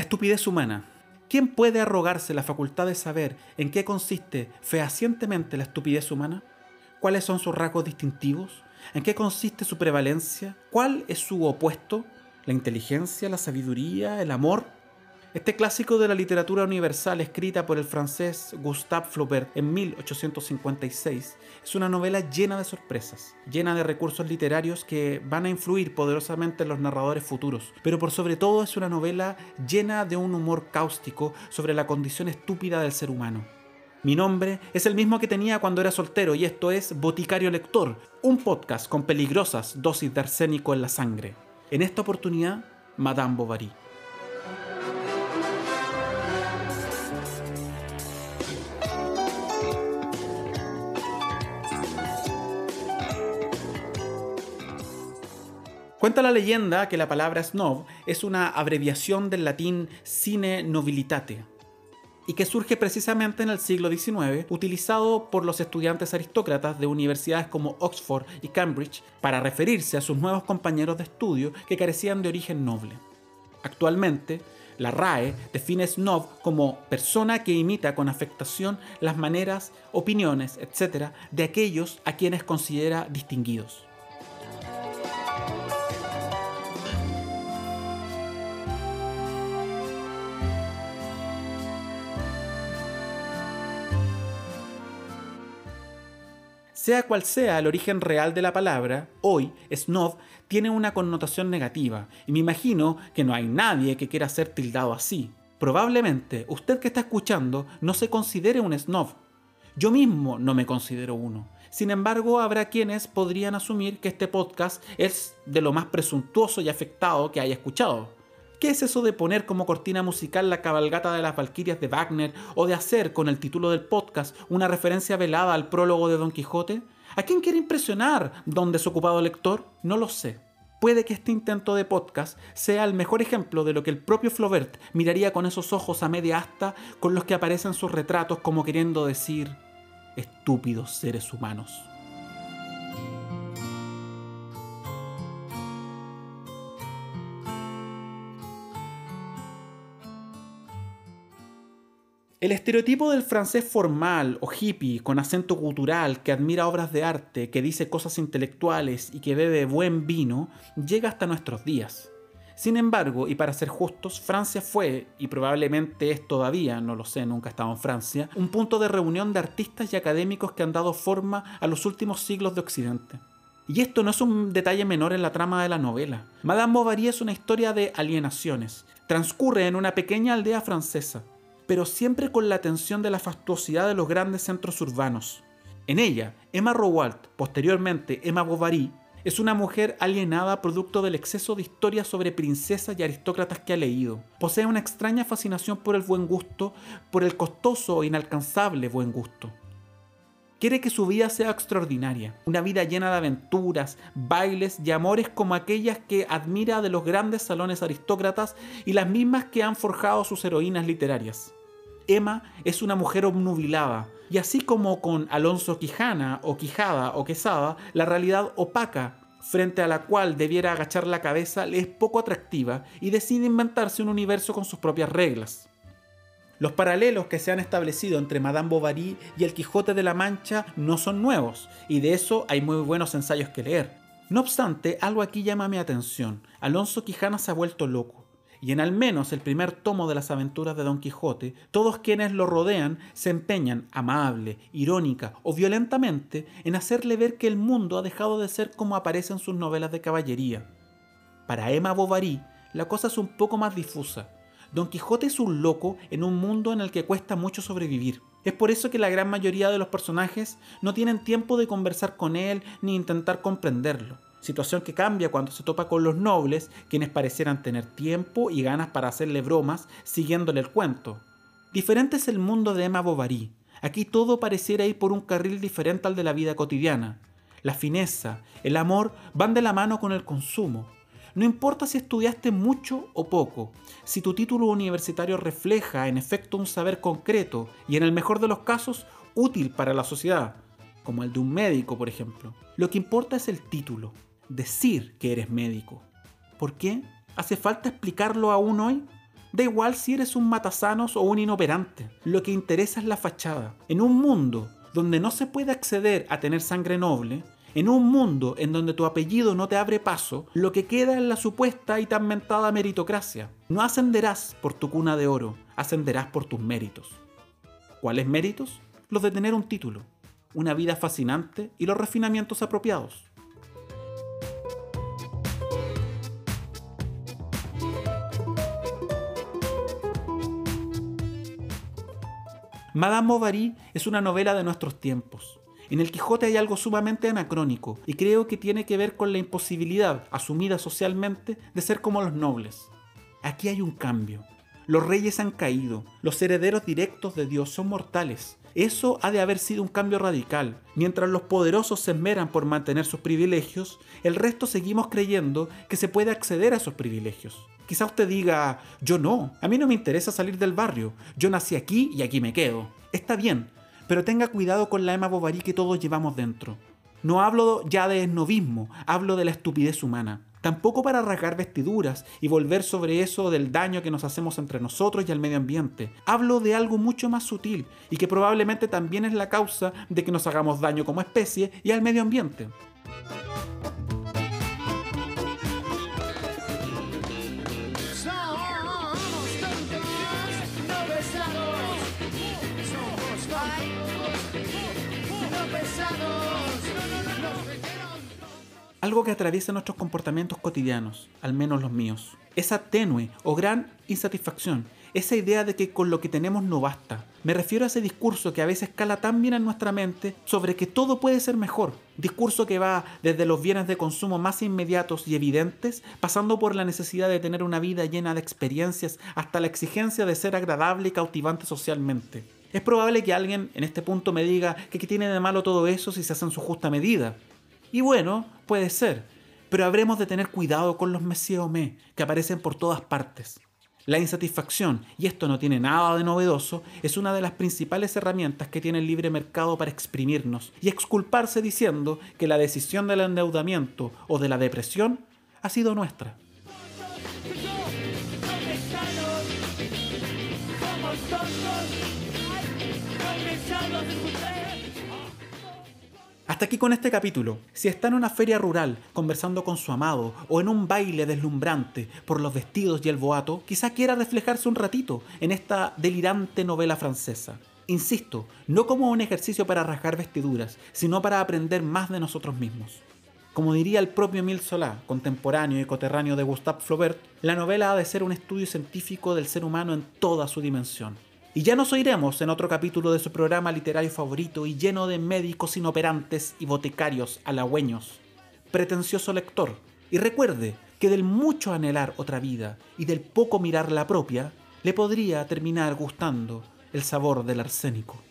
La estupidez humana. ¿Quién puede arrogarse la facultad de saber en qué consiste fehacientemente la estupidez humana? ¿Cuáles son sus rasgos distintivos? ¿En qué consiste su prevalencia? ¿Cuál es su opuesto? ¿La inteligencia, la sabiduría, el amor? Este clásico de la literatura universal, escrita por el francés Gustave Flaubert en 1856, es una novela llena de sorpresas, llena de recursos literarios que van a influir poderosamente en los narradores futuros, pero por sobre todo es una novela llena de un humor cáustico sobre la condición estúpida del ser humano. Mi nombre es el mismo que tenía cuando era soltero y esto es Boticario Lector, un podcast con peligrosas dosis de arsénico en la sangre. En esta oportunidad, Madame Bovary. Cuenta la leyenda que la palabra snob es una abreviación del latín sine nobilitate y que surge precisamente en el siglo XIX, utilizado por los estudiantes aristócratas de universidades como Oxford y Cambridge para referirse a sus nuevos compañeros de estudio que carecían de origen noble. Actualmente, la RAE define snob como persona que imita con afectación las maneras, opiniones, etc. de aquellos a quienes considera distinguidos. Sea cual sea el origen real de la palabra, hoy snob tiene una connotación negativa y me imagino que no hay nadie que quiera ser tildado así. Probablemente usted que está escuchando no se considere un snob. Yo mismo no me considero uno. Sin embargo, habrá quienes podrían asumir que este podcast es de lo más presuntuoso y afectado que haya escuchado. ¿Qué es eso de poner como cortina musical la cabalgata de las Valquirias de Wagner o de hacer con el título del podcast una referencia velada al prólogo de Don Quijote? ¿A quién quiere impresionar, don desocupado lector? No lo sé. Puede que este intento de podcast sea el mejor ejemplo de lo que el propio Flaubert miraría con esos ojos a media asta con los que aparecen sus retratos como queriendo decir estúpidos seres humanos. El estereotipo del francés formal o hippie con acento cultural que admira obras de arte, que dice cosas intelectuales y que bebe buen vino, llega hasta nuestros días. Sin embargo, y para ser justos, Francia fue, y probablemente es todavía, no lo sé, nunca he estado en Francia, un punto de reunión de artistas y académicos que han dado forma a los últimos siglos de Occidente. Y esto no es un detalle menor en la trama de la novela. Madame Bovary es una historia de alienaciones. Transcurre en una pequeña aldea francesa pero siempre con la atención de la fastuosidad de los grandes centros urbanos. En ella, Emma Rowalt, posteriormente Emma Bovary, es una mujer alienada producto del exceso de historias sobre princesas y aristócratas que ha leído. Posee una extraña fascinación por el buen gusto, por el costoso e inalcanzable buen gusto. Quiere que su vida sea extraordinaria, una vida llena de aventuras, bailes y amores como aquellas que admira de los grandes salones aristócratas y las mismas que han forjado sus heroínas literarias. Emma es una mujer obnubilada, y así como con Alonso Quijana o Quijada o Quesada, la realidad opaca frente a la cual debiera agachar la cabeza le es poco atractiva y decide inventarse un universo con sus propias reglas. Los paralelos que se han establecido entre Madame Bovary y el Quijote de la Mancha no son nuevos, y de eso hay muy buenos ensayos que leer. No obstante, algo aquí llama mi atención. Alonso Quijana se ha vuelto loco y en al menos el primer tomo de las aventuras de Don Quijote, todos quienes lo rodean se empeñan, amable, irónica o violentamente, en hacerle ver que el mundo ha dejado de ser como aparece en sus novelas de caballería. Para Emma Bovary, la cosa es un poco más difusa. Don Quijote es un loco en un mundo en el que cuesta mucho sobrevivir. Es por eso que la gran mayoría de los personajes no tienen tiempo de conversar con él ni intentar comprenderlo situación que cambia cuando se topa con los nobles, quienes parecieran tener tiempo y ganas para hacerle bromas siguiéndole el cuento. Diferente es el mundo de Emma Bovary. Aquí todo pareciera ir por un carril diferente al de la vida cotidiana. La fineza, el amor van de la mano con el consumo. No importa si estudiaste mucho o poco, si tu título universitario refleja en efecto un saber concreto y en el mejor de los casos útil para la sociedad, como el de un médico, por ejemplo. Lo que importa es el título, decir que eres médico. ¿Por qué? ¿Hace falta explicarlo aún hoy? Da igual si eres un matasanos o un inoperante. Lo que interesa es la fachada. En un mundo donde no se puede acceder a tener sangre noble, en un mundo en donde tu apellido no te abre paso, lo que queda es la supuesta y tan mentada meritocracia. No ascenderás por tu cuna de oro, ascenderás por tus méritos. ¿Cuáles méritos? Los de tener un título, una vida fascinante y los refinamientos apropiados. Madame Bovary es una novela de nuestros tiempos. En el Quijote hay algo sumamente anacrónico y creo que tiene que ver con la imposibilidad, asumida socialmente, de ser como los nobles. Aquí hay un cambio. Los reyes han caído, los herederos directos de Dios son mortales. Eso ha de haber sido un cambio radical. Mientras los poderosos se esmeran por mantener sus privilegios, el resto seguimos creyendo que se puede acceder a esos privilegios. Quizá usted diga, yo no, a mí no me interesa salir del barrio, yo nací aquí y aquí me quedo. Está bien, pero tenga cuidado con la Emma Bovary que todos llevamos dentro. No hablo ya de esnovismo, hablo de la estupidez humana. Tampoco para rasgar vestiduras y volver sobre eso del daño que nos hacemos entre nosotros y al medio ambiente. Hablo de algo mucho más sutil y que probablemente también es la causa de que nos hagamos daño como especie y al medio ambiente. Algo que atraviesa nuestros comportamientos cotidianos, al menos los míos. Esa tenue o gran insatisfacción, esa idea de que con lo que tenemos no basta. Me refiero a ese discurso que a veces cala tan bien en nuestra mente sobre que todo puede ser mejor. Discurso que va desde los bienes de consumo más inmediatos y evidentes, pasando por la necesidad de tener una vida llena de experiencias, hasta la exigencia de ser agradable y cautivante socialmente. Es probable que alguien en este punto me diga que qué tiene de malo todo eso si se hace en su justa medida. Y bueno, puede ser, pero habremos de tener cuidado con los Messier me que aparecen por todas partes. La insatisfacción, y esto no tiene nada de novedoso, es una de las principales herramientas que tiene el libre mercado para exprimirnos y exculparse diciendo que la decisión del endeudamiento o de la depresión ha sido nuestra. Hasta aquí con este capítulo. Si está en una feria rural conversando con su amado o en un baile deslumbrante por los vestidos y el boato, quizá quiera reflejarse un ratito en esta delirante novela francesa. Insisto, no como un ejercicio para rasgar vestiduras, sino para aprender más de nosotros mismos. Como diría el propio Emile Solá, contemporáneo y coterráneo de Gustave Flaubert, la novela ha de ser un estudio científico del ser humano en toda su dimensión. Y ya nos oiremos en otro capítulo de su programa literario favorito y lleno de médicos inoperantes y botecarios halagüeños. Pretencioso lector, y recuerde que del mucho anhelar otra vida y del poco mirar la propia, le podría terminar gustando el sabor del arsénico.